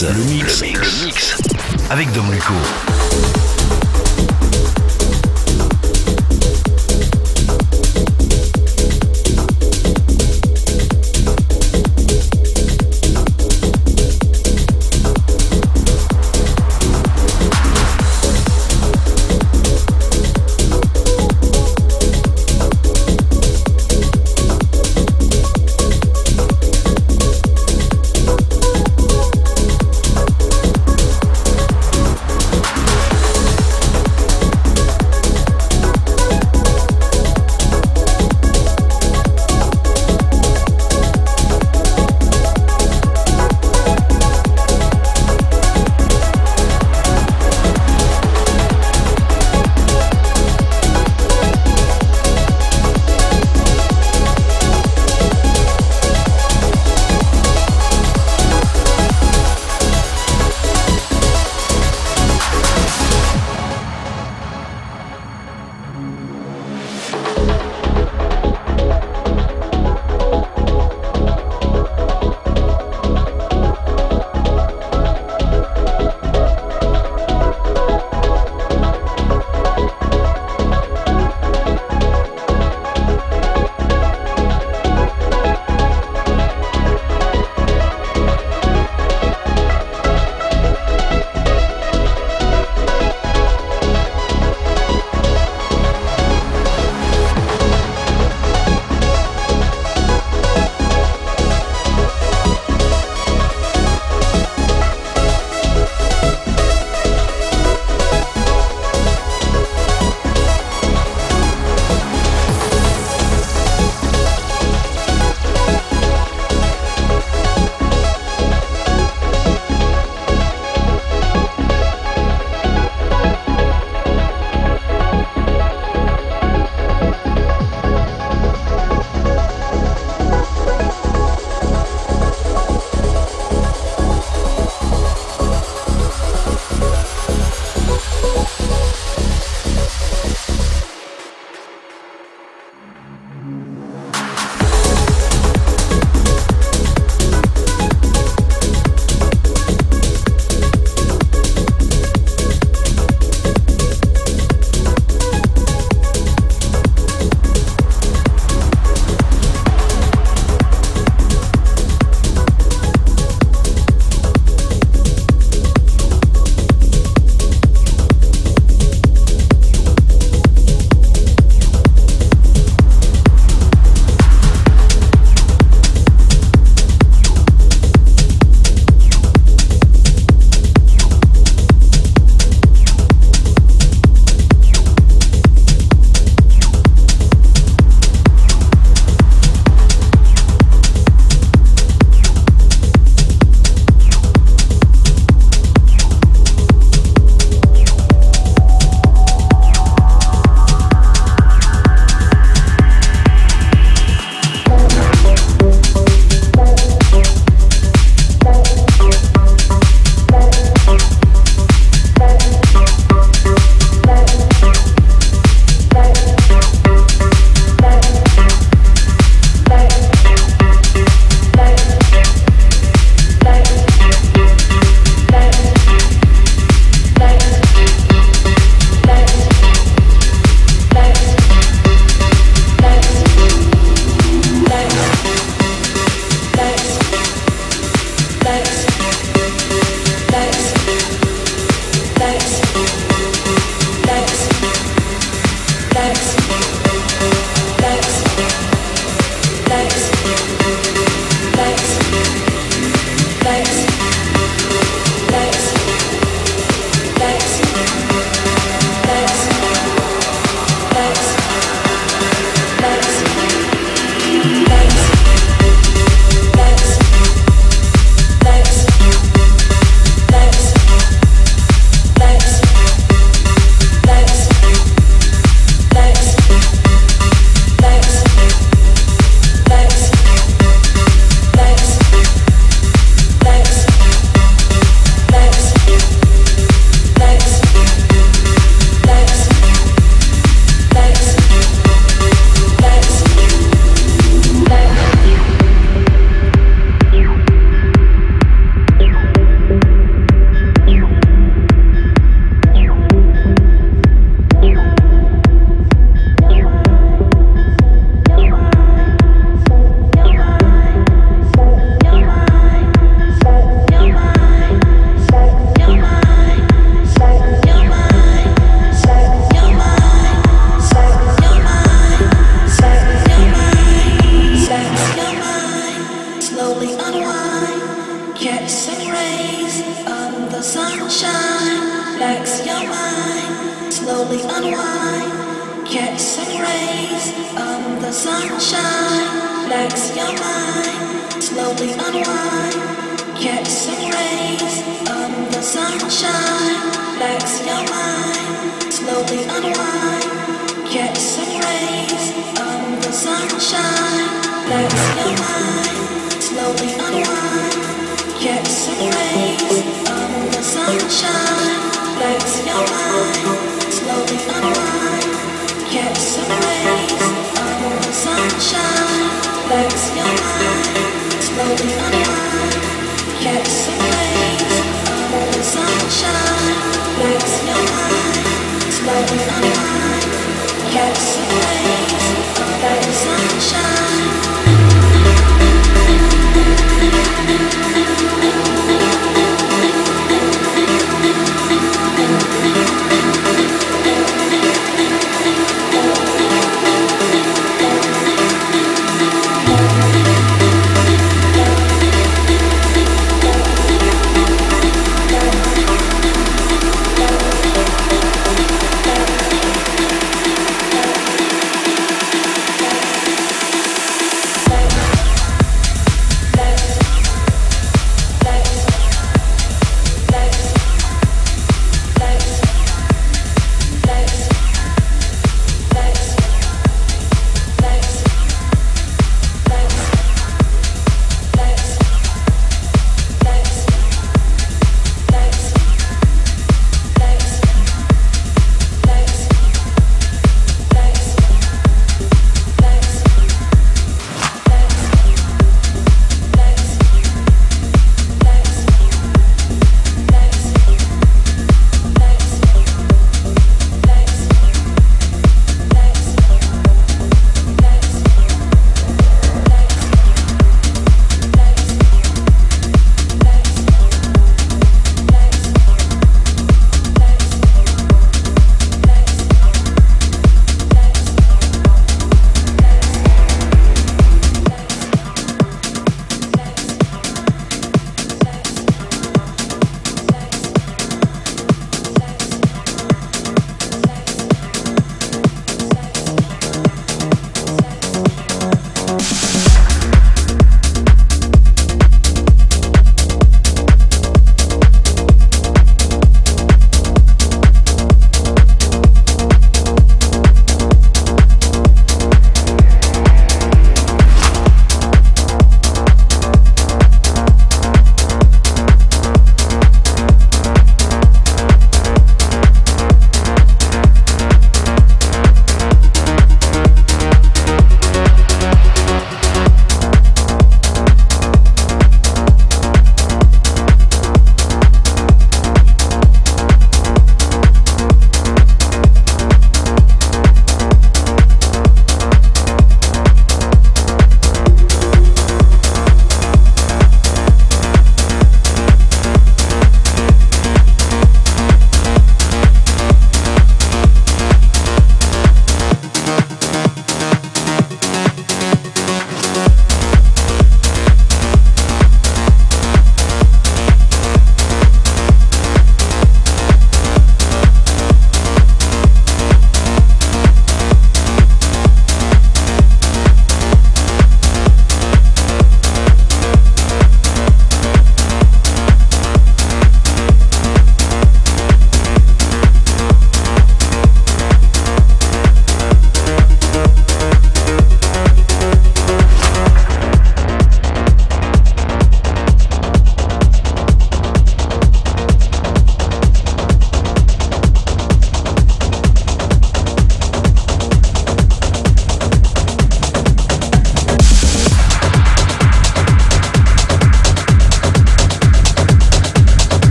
mix. Le mix. Le mix. Le mix. Avec Dom Luco.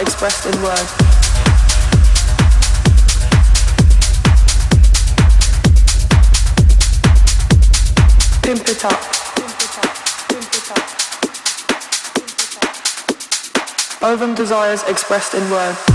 Expressed in words. Pimp it up. Ovum desires expressed in words.